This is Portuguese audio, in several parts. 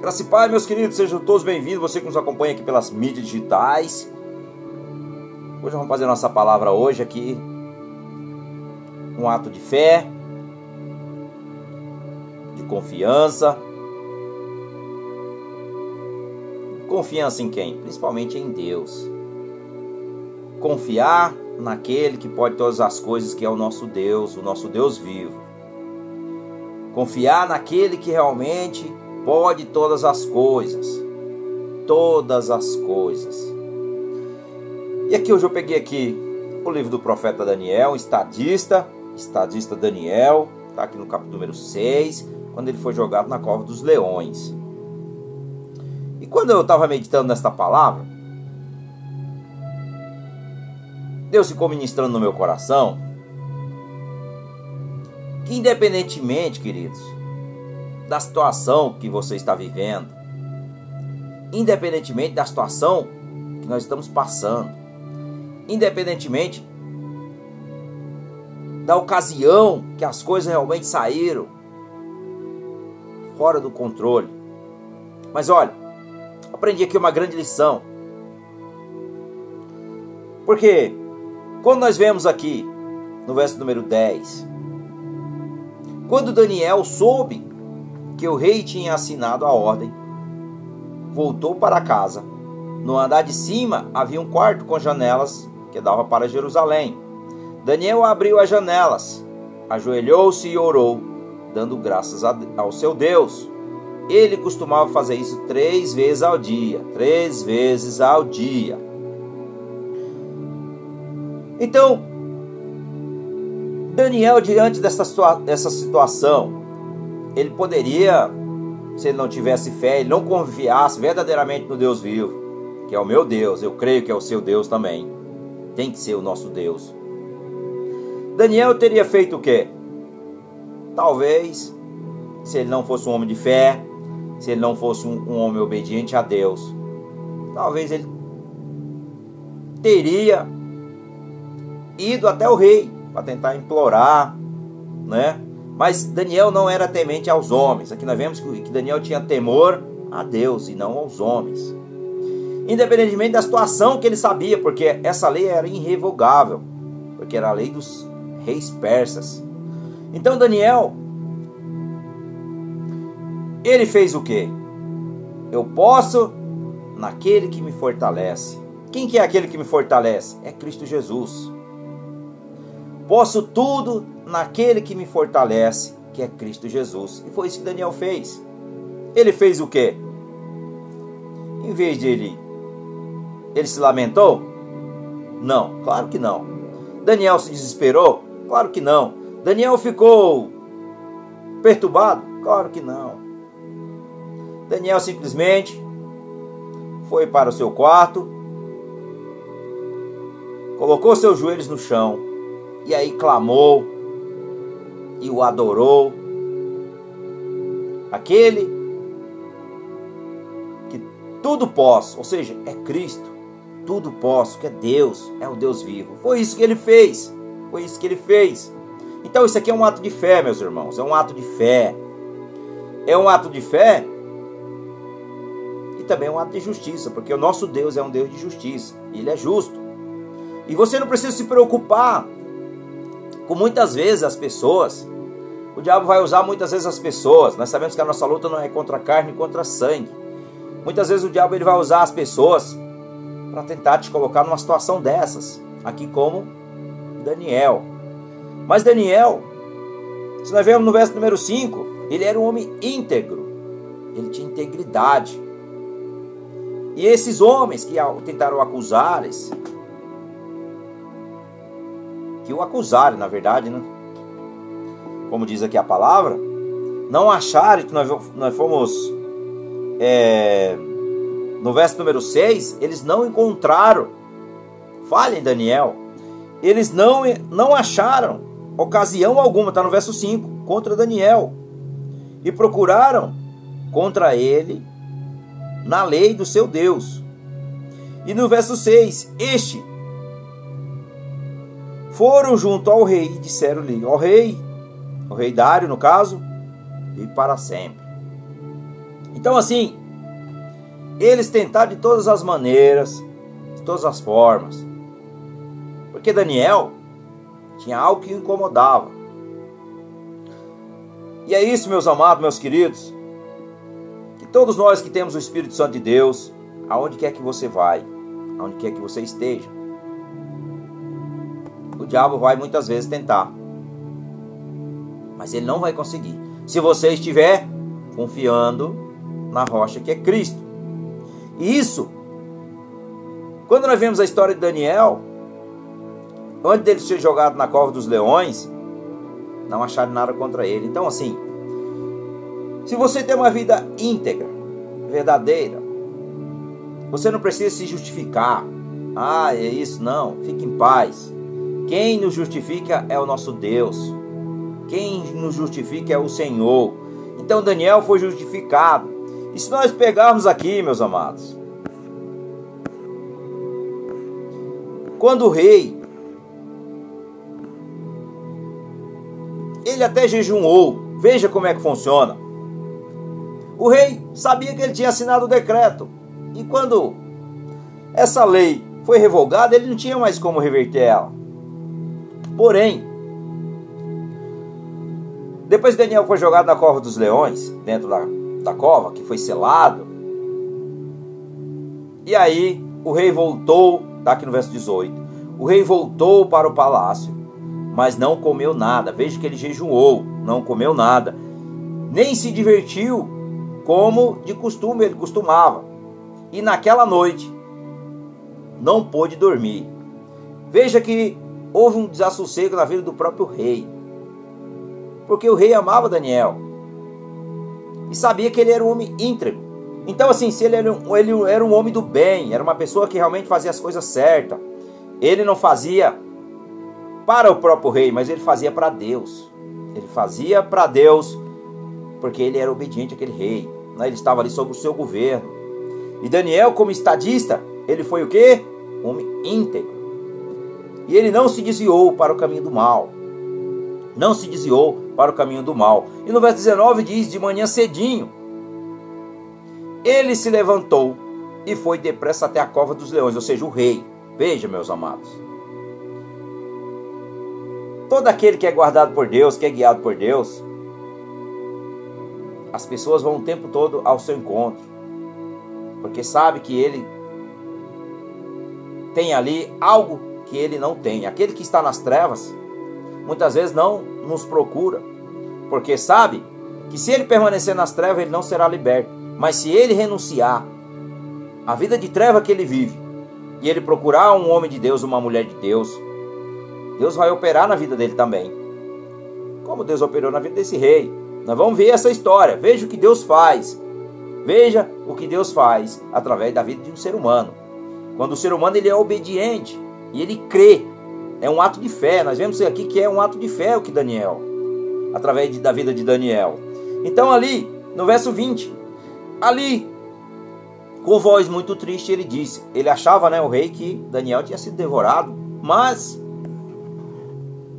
Graça e Pai, meus queridos, sejam todos bem-vindos. Você que nos acompanha aqui pelas mídias digitais. Hoje vamos fazer nossa palavra hoje aqui. Um ato de fé, de confiança. Confiança em quem? Principalmente em Deus. Confiar naquele que pode todas as coisas, que é o nosso Deus, o nosso Deus vivo. Confiar naquele que realmente pode todas as coisas. Todas as coisas. E aqui hoje eu peguei aqui o livro do profeta Daniel, estadista, estadista Daniel, está aqui no capítulo número 6, quando ele foi jogado na cova dos leões. E quando eu estava meditando nesta palavra, Deus ficou ministrando no meu coração que independentemente, queridos, da situação que você está vivendo, independentemente da situação que nós estamos passando, independentemente da ocasião que as coisas realmente saíram fora do controle. Mas olha, aprendi aqui uma grande lição. Porque quando nós vemos aqui no verso número 10, quando Daniel soube que o rei tinha assinado a ordem, voltou para casa. No andar de cima havia um quarto com janelas que dava para Jerusalém. Daniel abriu as janelas, ajoelhou-se e orou, dando graças ao seu Deus. Ele costumava fazer isso três vezes ao dia, três vezes ao dia. Então, Daniel, diante dessa, situação, ele poderia, se ele não tivesse fé, ele não confiasse verdadeiramente no Deus vivo, que é o meu Deus, eu creio que é o seu Deus também. Tem que ser o nosso Deus. Daniel teria feito o quê? Talvez, se ele não fosse um homem de fé, se ele não fosse um, um homem obediente a Deus, talvez ele teria ido até o rei para tentar implorar, né? Mas Daniel não era temente aos homens. Aqui nós vemos que Daniel tinha temor a Deus e não aos homens. Independentemente da situação que ele sabia, porque essa lei era irrevogável, porque era a lei dos reis persas. Então Daniel ele fez o quê? Eu posso naquele que me fortalece. Quem que é aquele que me fortalece? É Cristo Jesus. Posso tudo naquele que me fortalece, que é Cristo Jesus. E foi isso que Daniel fez. Ele fez o quê? Em vez de ele, ele se lamentou? Não, claro que não. Daniel se desesperou? Claro que não. Daniel ficou perturbado? Claro que não. Daniel simplesmente foi para o seu quarto, colocou seus joelhos no chão e aí clamou e o adorou. Aquele que tudo posso, ou seja, é Cristo, tudo posso, que é Deus, é o Deus vivo. Foi isso que ele fez. Foi isso que ele fez. Então isso aqui é um ato de fé, meus irmãos, é um ato de fé. É um ato de fé e também é um ato de justiça, porque o nosso Deus é um Deus de justiça, ele é justo. E você não precisa se preocupar com muitas vezes as pessoas. O diabo vai usar muitas vezes as pessoas. Nós sabemos que a nossa luta não é contra a carne, contra sangue. Muitas vezes o diabo ele vai usar as pessoas para tentar te colocar numa situação dessas, aqui como Daniel. Mas Daniel, se nós vemos no verso número 5, ele era um homem íntegro. Ele tinha integridade. E esses homens que tentaram acusar, que o acusaram, na verdade, né? Como diz aqui a palavra, não acharam que nós, nós fomos. É, no verso número 6, eles não encontraram. Falha em Daniel. Eles não, não acharam ocasião alguma, está no verso 5, contra Daniel. E procuraram contra ele na lei do seu Deus. E no verso 6, este foram junto ao rei e disseram-lhe: Ó rei, o rei Dário, no caso, e para sempre. Então, assim, eles tentaram de todas as maneiras, de todas as formas. Porque Daniel tinha algo que incomodava. E é isso, meus amados, meus queridos, que todos nós que temos o Espírito Santo de Deus, aonde quer que você vai, aonde quer que você esteja, diabo vai muitas vezes tentar, mas ele não vai conseguir. Se você estiver confiando na rocha que é Cristo. E isso, quando nós vemos a história de Daniel, antes dele ser jogado na cova dos leões, não acharam nada contra ele. Então, assim, se você tem uma vida íntegra, verdadeira, você não precisa se justificar. Ah, é isso, não. Fique em paz. Quem nos justifica é o nosso Deus. Quem nos justifica é o Senhor. Então Daniel foi justificado. E se nós pegarmos aqui, meus amados, quando o rei ele até jejuou, veja como é que funciona. O rei sabia que ele tinha assinado o decreto. E quando essa lei foi revogada, ele não tinha mais como reverter ela. Porém, depois Daniel foi jogado na cova dos leões, dentro da da cova, que foi selado. E aí o rei voltou, está aqui no verso 18. O rei voltou para o palácio, mas não comeu nada. Veja que ele jejuou, não comeu nada. Nem se divertiu como de costume ele costumava. E naquela noite não pôde dormir. Veja que houve um desassossego na vida do próprio rei. Porque o rei amava Daniel e sabia que ele era um homem íntegro. Então, assim, se ele era, um, ele era um homem do bem, era uma pessoa que realmente fazia as coisas certas, ele não fazia para o próprio rei, mas ele fazia para Deus. Ele fazia para Deus porque ele era obediente àquele rei. Né? Ele estava ali sob o seu governo. E Daniel, como estadista, ele foi o quê? Homem íntegro. E ele não se desviou para o caminho do mal. Não se desviou para o caminho do mal. E no verso 19 diz: De manhã cedinho, ele se levantou e foi depressa até a cova dos leões, ou seja, o rei. Veja, meus amados. Todo aquele que é guardado por Deus, que é guiado por Deus, as pessoas vão o tempo todo ao seu encontro, porque sabe que ele tem ali algo que ele não tem. Aquele que está nas trevas, muitas vezes não nos procura, porque sabe que se ele permanecer nas trevas, ele não será liberto. Mas se ele renunciar à vida de treva que ele vive, e ele procurar um homem de Deus, uma mulher de Deus, Deus vai operar na vida dele também. Como Deus operou na vida desse rei. Nós vamos ver essa história. Veja o que Deus faz. Veja o que Deus faz através da vida de um ser humano. Quando o ser humano ele é obediente e ele crê, é um ato de fé. Nós vemos aqui que é um ato de fé o que Daniel através da vida de Daniel. Então, ali, no verso 20, ali, com voz muito triste, ele disse: ele achava, né, o rei, que Daniel tinha sido devorado, mas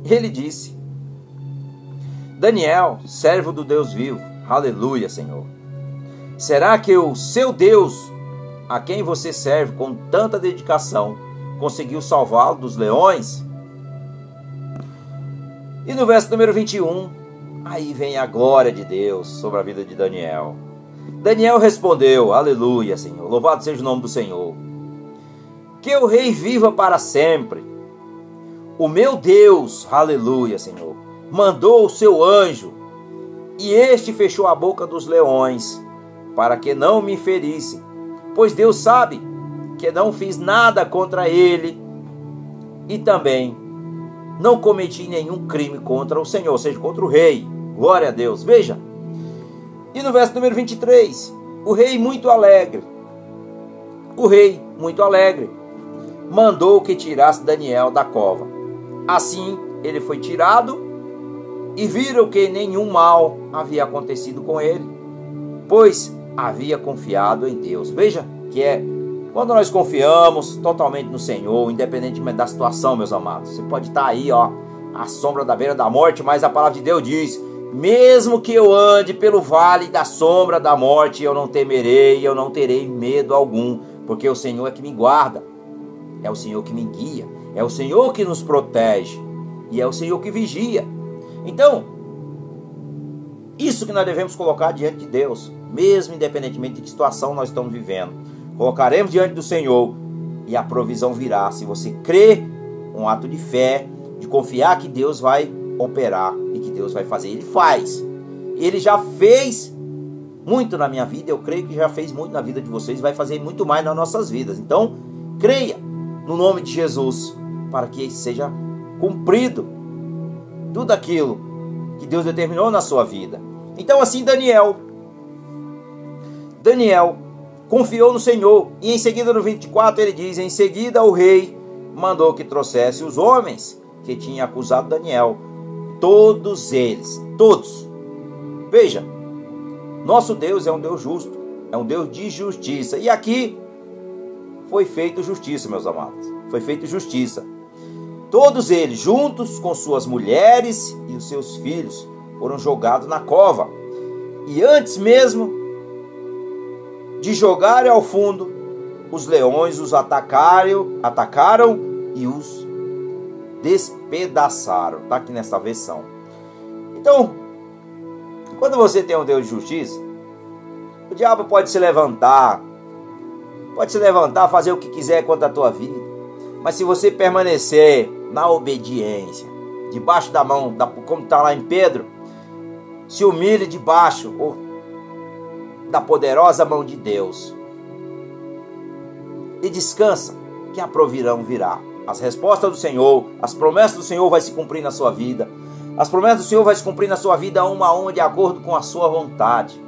ele disse: Daniel, servo do Deus vivo, aleluia, Senhor. Será que o seu Deus, a quem você serve com tanta dedicação, conseguiu salvá-lo dos leões? E no verso número 21, Aí vem a glória de Deus sobre a vida de Daniel. Daniel respondeu: Aleluia, Senhor. Louvado seja o nome do Senhor. Que o rei viva para sempre. O meu Deus, aleluia, Senhor, mandou o seu anjo e este fechou a boca dos leões para que não me ferisse. Pois Deus sabe que não fiz nada contra ele e também não cometi nenhum crime contra o Senhor, ou seja, contra o rei. Glória a Deus. Veja. E no verso número 23, o rei muito alegre, o rei muito alegre, mandou que tirasse Daniel da cova. Assim ele foi tirado e viram que nenhum mal havia acontecido com ele, pois havia confiado em Deus. Veja que é quando nós confiamos totalmente no Senhor, independentemente da situação, meus amados. Você pode estar aí, ó, à sombra da beira da morte, mas a palavra de Deus diz Mesmo que eu ande pelo vale da sombra da morte, eu não temerei, eu não terei medo algum, porque o Senhor é que me guarda, é o Senhor que me guia, é o Senhor que nos protege e é o Senhor que vigia. Então, isso que nós devemos colocar diante de Deus, mesmo independentemente de que situação nós estamos vivendo. Colocaremos diante do Senhor e a provisão virá. Se você crê, um ato de fé, de confiar que Deus vai operar e que Deus vai fazer. Ele faz. Ele já fez muito na minha vida, eu creio que já fez muito na vida de vocês, vai fazer muito mais nas nossas vidas. Então, creia no nome de Jesus, para que seja cumprido tudo aquilo que Deus determinou na sua vida. Então, assim, Daniel, Daniel confiou no Senhor, e em seguida, no 24, ele diz: Em seguida, o rei mandou que trouxesse os homens que tinham acusado Daniel todos eles, todos. Veja, nosso Deus é um Deus justo, é um Deus de justiça. E aqui foi feito justiça, meus amados. Foi feito justiça. Todos eles, juntos com suas mulheres e os seus filhos, foram jogados na cova. E antes mesmo de jogarem ao fundo, os leões os atacaram, atacaram e os despedaçaram. Está aqui nessa versão. Então, quando você tem um Deus de justiça, o diabo pode se levantar, pode se levantar, fazer o que quiser contra a tua vida. Mas se você permanecer na obediência, debaixo da mão, como está lá em Pedro, se humilhe debaixo da poderosa mão de Deus e descansa, que a provirão virá as respostas do Senhor, as promessas do Senhor vai se cumprir na sua vida. As promessas do Senhor vai se cumprir na sua vida uma a uma de acordo com a sua vontade.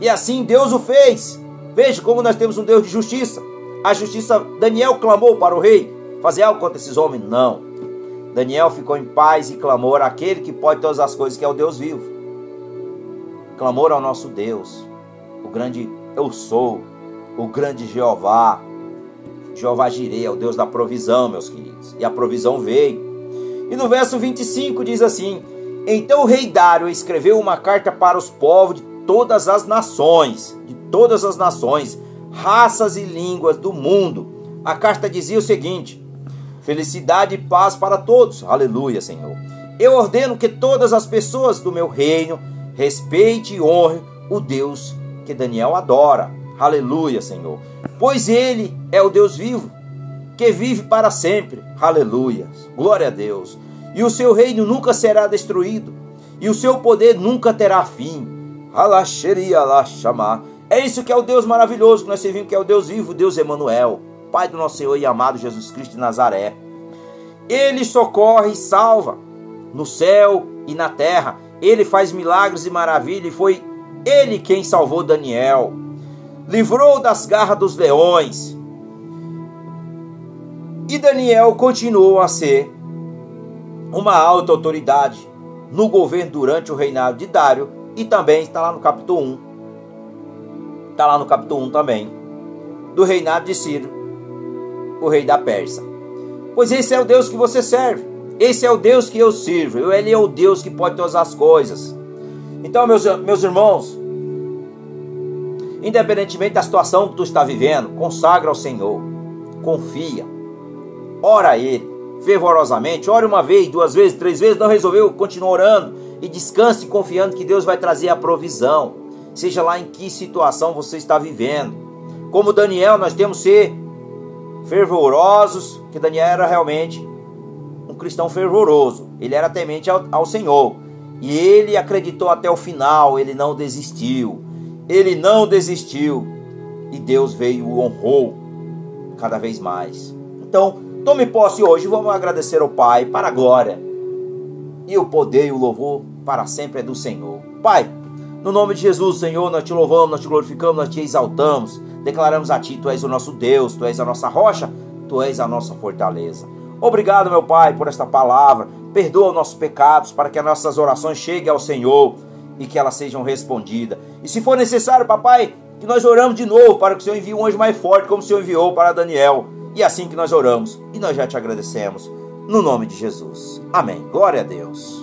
E assim Deus o fez. Veja como nós temos um Deus de justiça. A justiça, Daniel clamou para o rei fazer algo contra esses homens? Não. Daniel ficou em paz e clamou àquele que pode todas as coisas, que é o Deus vivo. Clamou ao nosso Deus, o grande eu sou, o grande Jeová, Jeová Jireh é o Deus da provisão, meus queridos. E a provisão veio. E no verso 25 diz assim: Então o rei Dário escreveu uma carta para os povos de todas as nações, de todas as nações, raças e línguas do mundo. A carta dizia o seguinte: Felicidade e paz para todos. Aleluia, Senhor. Eu ordeno que todas as pessoas do meu reino respeite e honre o Deus que Daniel adora. Aleluia, Senhor pois ele é o Deus vivo, que vive para sempre. Aleluia. Glória a Deus. E o seu reino nunca será destruído, e o seu poder nunca terá fim. chamar. É isso que é o Deus maravilhoso que nós servimos, que é o Deus vivo, Deus Emanuel, Pai do nosso Senhor e amado Jesus Cristo de Nazaré. Ele socorre e salva no céu e na terra. Ele faz milagres e maravilhas e foi ele quem salvou Daniel livrou das garras dos leões. E Daniel continuou a ser uma alta autoridade no governo durante o reinado de Dário e também está lá no capítulo 1. Está lá no capítulo 1 também. Do reinado de Ciro, o rei da Pérsia. Pois esse é o Deus que você serve. Esse é o Deus que eu sirvo. Ele é o Deus que pode todas as coisas. Então, meus, meus irmãos, Independentemente da situação que tu está vivendo, consagra ao Senhor. Confia. Ora a Ele fervorosamente. Ore uma vez, duas vezes, três vezes. Não resolveu? Continua orando. E descanse confiando que Deus vai trazer a provisão. Seja lá em que situação você está vivendo. Como Daniel, nós temos que ser fervorosos. Que Daniel era realmente um cristão fervoroso. Ele era temente ao, ao Senhor. E ele acreditou até o final. Ele não desistiu ele não desistiu e Deus veio e o honrou cada vez mais. Então, tome posse hoje, vamos agradecer ao Pai para a glória. E o poder e o louvor para sempre é do Senhor. Pai, no nome de Jesus, Senhor, nós te louvamos, nós te glorificamos, nós te exaltamos. Declaramos a Ti, Tu és o nosso Deus, Tu és a nossa rocha, Tu és a nossa fortaleza. Obrigado, meu Pai, por esta palavra. Perdoa nossos pecados para que as nossas orações cheguem ao Senhor e que elas sejam respondidas. E se for necessário, papai, que nós oramos de novo para que o Senhor envie um anjo mais forte, como o Senhor enviou para Daniel. E é assim que nós oramos, e nós já te agradecemos, no nome de Jesus. Amém. Glória a Deus.